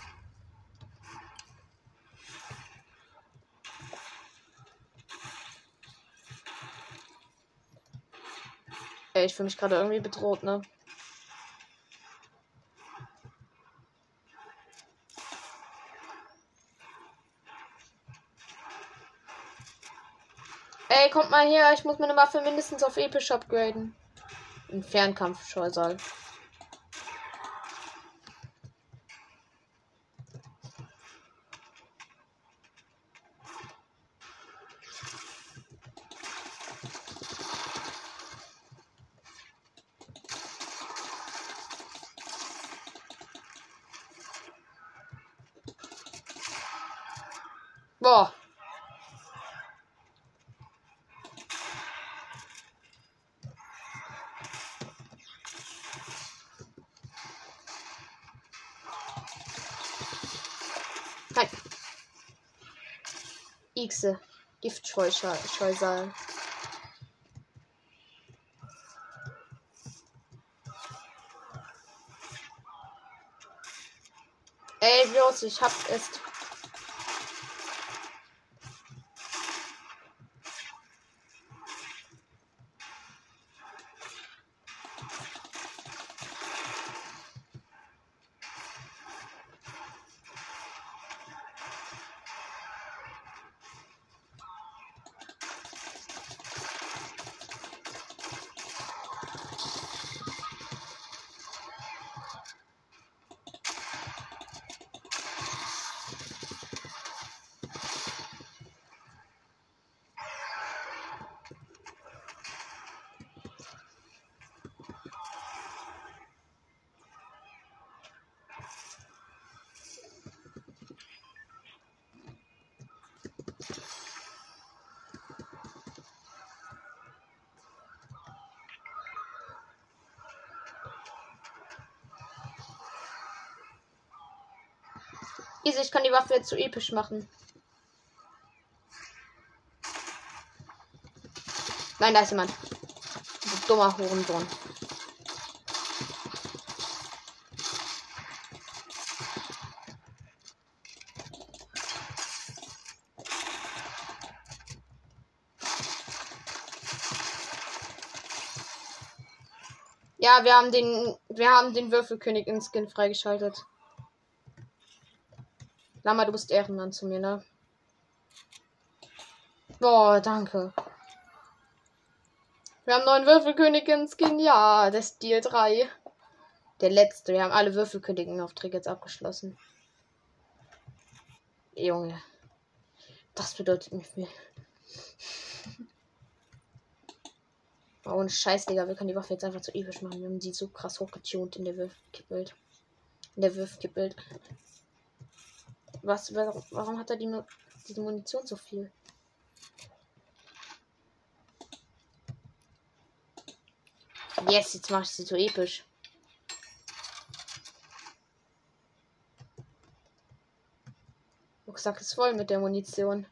[SPEAKER 1] Ey, ich fühle mich gerade irgendwie bedroht, ne? Ey, kommt mal her, ich muss meine Waffe mindestens auf episch upgraden. Ein Fernkampfscheusal. Boah. Nein. Xe. Giftscheusal. Ey, los, ich hab es. Easy, ich kann die Waffe jetzt zu episch machen. Nein, da ist jemand. Du dummer Hurensohn. Ja, wir haben den, wir haben den Würfelkönig in Skin freigeschaltet. Lama, du bist Ehrenmann zu mir, ne? Boah, danke. Wir haben neuen Würfelkönig in Skin, ja, ist Deal 3. Der letzte. Wir haben alle Würfelkönigen-Aufträge jetzt abgeschlossen. Junge. Das bedeutet mir viel. [laughs] Oh, ohne Scheiß, Digga. Wir können die Waffe jetzt einfach zu episch machen. Wir haben sie so krass hochgetunt in der Würfelkippbild. In der Würfelkippbild. Was, warum, hat er die, die Munition so viel? Yes, jetzt mache ich sie so episch. Rucksack ist voll mit der Munition.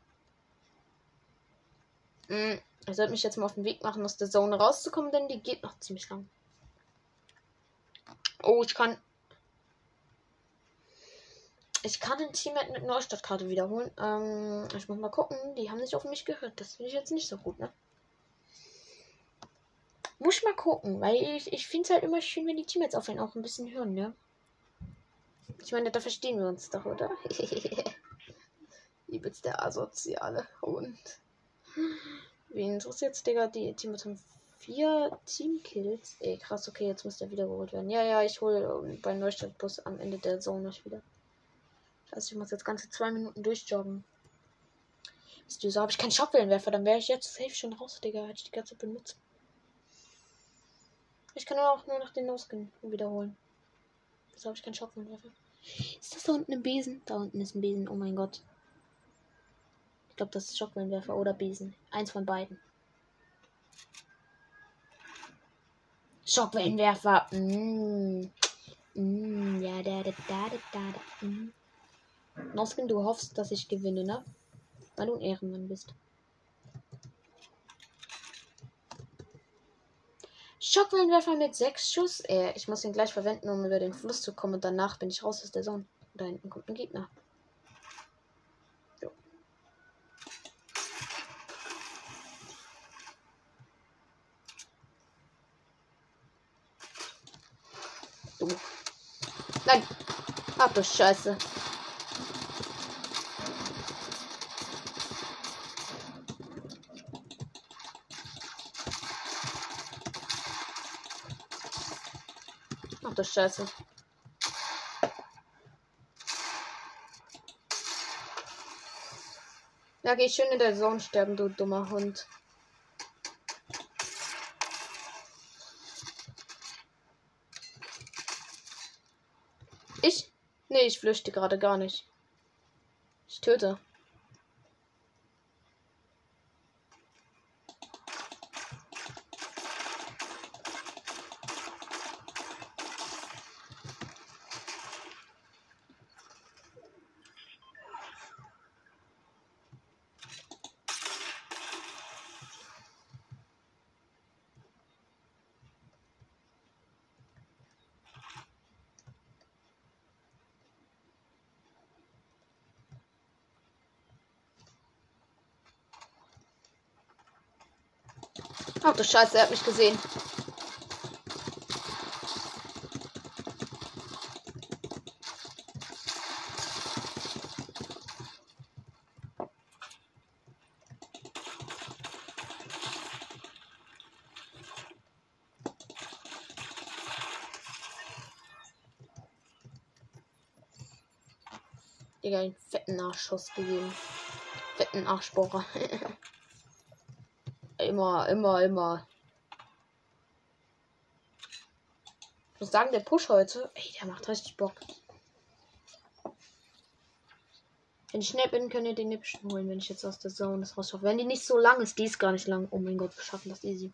[SPEAKER 1] Hm, ich sollte mich jetzt mal auf den Weg machen, aus der Zone rauszukommen, denn die geht noch ziemlich lang. Oh, ich kann. Ich kann den Teammate mit Neustadtkarte wiederholen. Ähm, ich muss mal gucken. Die haben nicht auf mich gehört. Das finde ich jetzt nicht so gut, ne? Muss mal gucken, weil ich, ich finde es halt immer schön, wenn die Teammates auf einen auch ein bisschen hören, ne? Ich meine, da verstehen wir uns doch, oder? [laughs] Übelst der asoziale Hund. Wen interessiert Digga? Die Teammates haben vier Teamkills. Ey, krass, okay, jetzt muss der wiedergeholt werden. Ja, ja, ich hole beim Neustadtbus am Ende der Zone noch wieder. Heißt, ich muss jetzt ganze zwei Minuten durchjoggen. Wisst ihr, so habe ich keinen Schockwellenwerfer, dann wäre ich jetzt safe schon raus, Digga. Hätte ich die ganze Zeit benutzt. Ich kann auch nur noch den No-Skin wiederholen. So habe ich keinen Schockwellenwerfer. Ist das da unten ein Besen? Da unten ist ein Besen, oh mein Gott. Ich glaube, das ist Schockwellenwerfer oder Besen. Eins von beiden. Schockwellenwerfer. Mm. Mm, ja, da, da, da, da, da. Mm. Noskin, du hoffst, dass ich gewinne, ne? Weil du ein Ehrenmann bist. Schockwellenwerfer mit 6 Schuss. Äh, ich muss ihn gleich verwenden, um über den Fluss zu kommen und danach bin ich raus aus der Zone. Da hinten kommt ein Gegner. Du. Nein. Ach du Scheiße. Du Scheiße. Ja, geh schön in der Zone sterben, du dummer Hund. Ich? Nee, ich flüchte gerade gar nicht. Ich töte. Ach du Scheiße, er hat mich gesehen. Digga, einen fetten Arschschuss gegeben. Fetten Arschbohrer. [laughs] immer, immer, immer. Ich muss sagen, der Push heute, ey, der macht richtig Bock. Wenn ich schnell bin, könnt ihr den Nipschen holen, wenn ich jetzt aus der Zone das rausschaffe. Wenn die nicht so lang ist, die ist gar nicht lang. Oh mein Gott, wir schaffen das easy.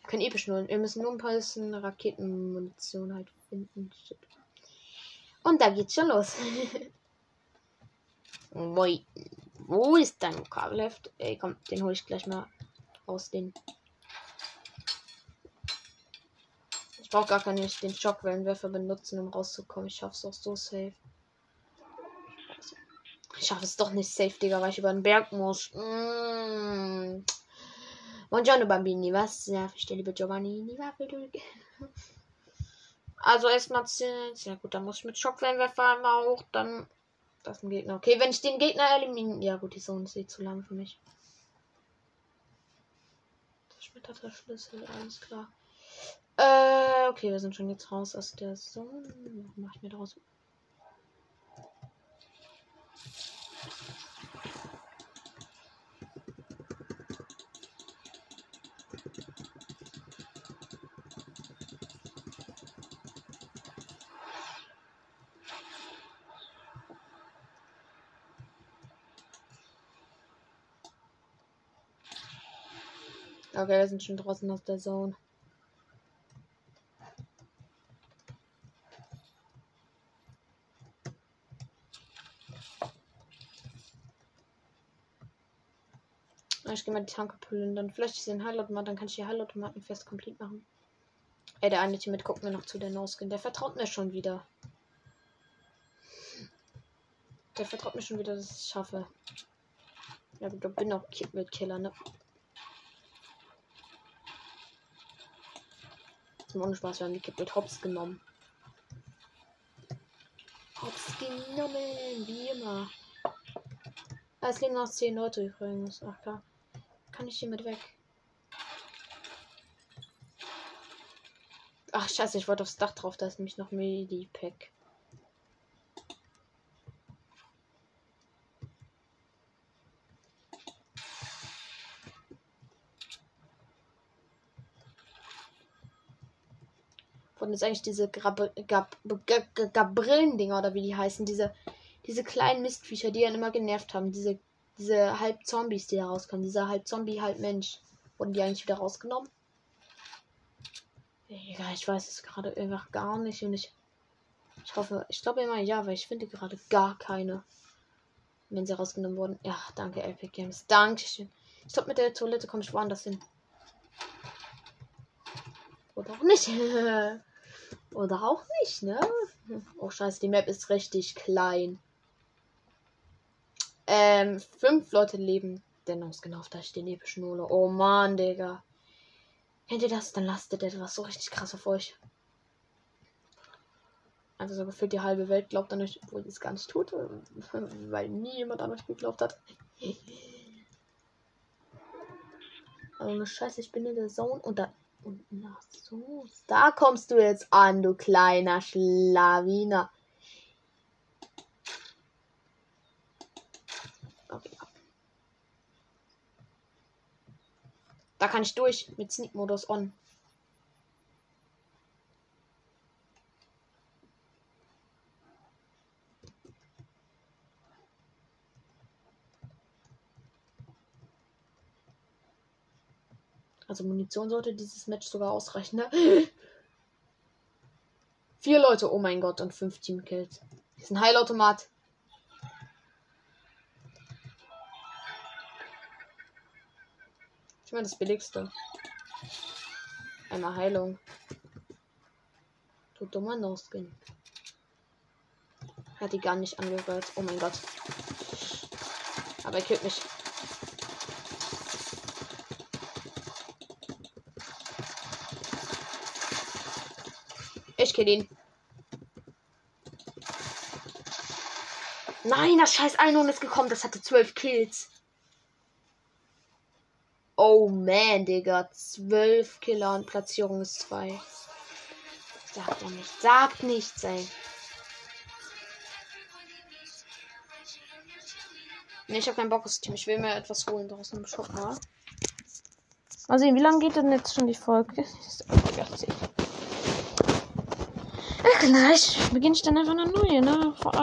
[SPEAKER 1] Wir können epischen holen. Wir müssen nur ein bisschen Raketenmunition halt finden. Shit. Und da geht's schon los. [laughs] Wo ist dein Kabelheft? Ey, komm, den hole ich gleich mal aus den. Ich brauche gar keinen den Schockwellenwerfer benutzen, um rauszukommen. Ich schaffe es auch so safe. Ich schaffe es doch nicht safe, Digga, weil ich über den Berg muss. Mm. Buongiorno Bambini, was nerv ich liebe Giovanni? Also erstmal 10. Ja gut, dann muss ich mit Schockwellenwerfer einmal hoch, dann das ein Gegner. Okay, wenn ich den Gegner eliminiere. Ja gut, die Zone ist eh zu lang für mich. Verschmetterter Schlüssel, alles klar. Äh, okay, wir sind schon jetzt raus aus der Zone. Mach ich mir daraus. Okay, wir sind schon draußen aus der Zone. Ich gehe mal die Tanke plündern. Vielleicht ist hier ein Heilautomat, dann kann ich die Heilautomaten fest komplett machen. Ey, der eine Team mit guckt mir noch zu, der No-Skin. Der vertraut mir schon wieder. Der vertraut mir schon wieder, dass ich es schaffe. Ja, gut, ich bin auch mit Killer, ne? Zum Spaß, wir haben die Kip mit Hops genommen. Hops genommen, wie immer. Ah, es leben noch 10 Leute übrigens. Ach klar. Kann ich hier mit weg? Ach scheiße, ich wollte aufs Dach drauf, da ist nämlich noch Medipack. Von ist eigentlich diese Gabrillen-Dinger oder wie die heißen, diese, diese kleinen Mistviecher, die einen immer genervt haben, diese diese halb Zombies, die da rauskommen, dieser halb Zombie, halb Mensch, wurden die eigentlich wieder rausgenommen? Egal, ich weiß es gerade einfach gar nicht und ich, ich hoffe, ich glaube immer ja, weil ich finde gerade gar keine, wenn sie rausgenommen wurden. Ja, danke Epic Games, Dankeschön. Ich glaube, mit der Toilette komme ich woanders hin. Oder auch nicht. [laughs] Oder auch nicht, ne? Oh scheiße, die Map ist richtig klein. Ähm, fünf Leute leben dennoch genau auf der stehen epischen Null. Oh man, Digga. Kennt ihr das? Dann lastet etwas so richtig krass auf euch. Also so gefühlt die halbe Welt glaubt an euch, obwohl es gar nicht tut, [laughs] weil nie jemand an euch geglaubt hat. [laughs] Also eine Scheiße, ich bin in der Zone und da. Und na so. Da kommst du jetzt an, du kleiner Schlawiner. Da kann ich durch mit Sneak-Modus on. Also Munition sollte dieses Match sogar ausreichen. Ne? [gasps] Vier Leute, oh mein Gott, und fünf Teamkills. Ist ein Heilautomat. Ich meine das billigste. Einmal Heilung. Du dummer No-Skin. Hat die gar nicht angehört. Oh mein Gott. Aber er killt mich. Ich kill ihn. Nein, das scheiß Einhorn ist gekommen. Das hatte zwölf Kills. Oh man, Digga. Zwölf Killer und Platzierung ist zwei. Sagt er nicht. Sagt nichts, ey. Ne, ich habe keinen Bock aufs Team. Ich will mir etwas holen draußen im Shop, mal. Mal sehen, wie lange geht denn jetzt schon die Folge? [laughs] Gleich beginne ich dann einfach eine neue, ne? Vor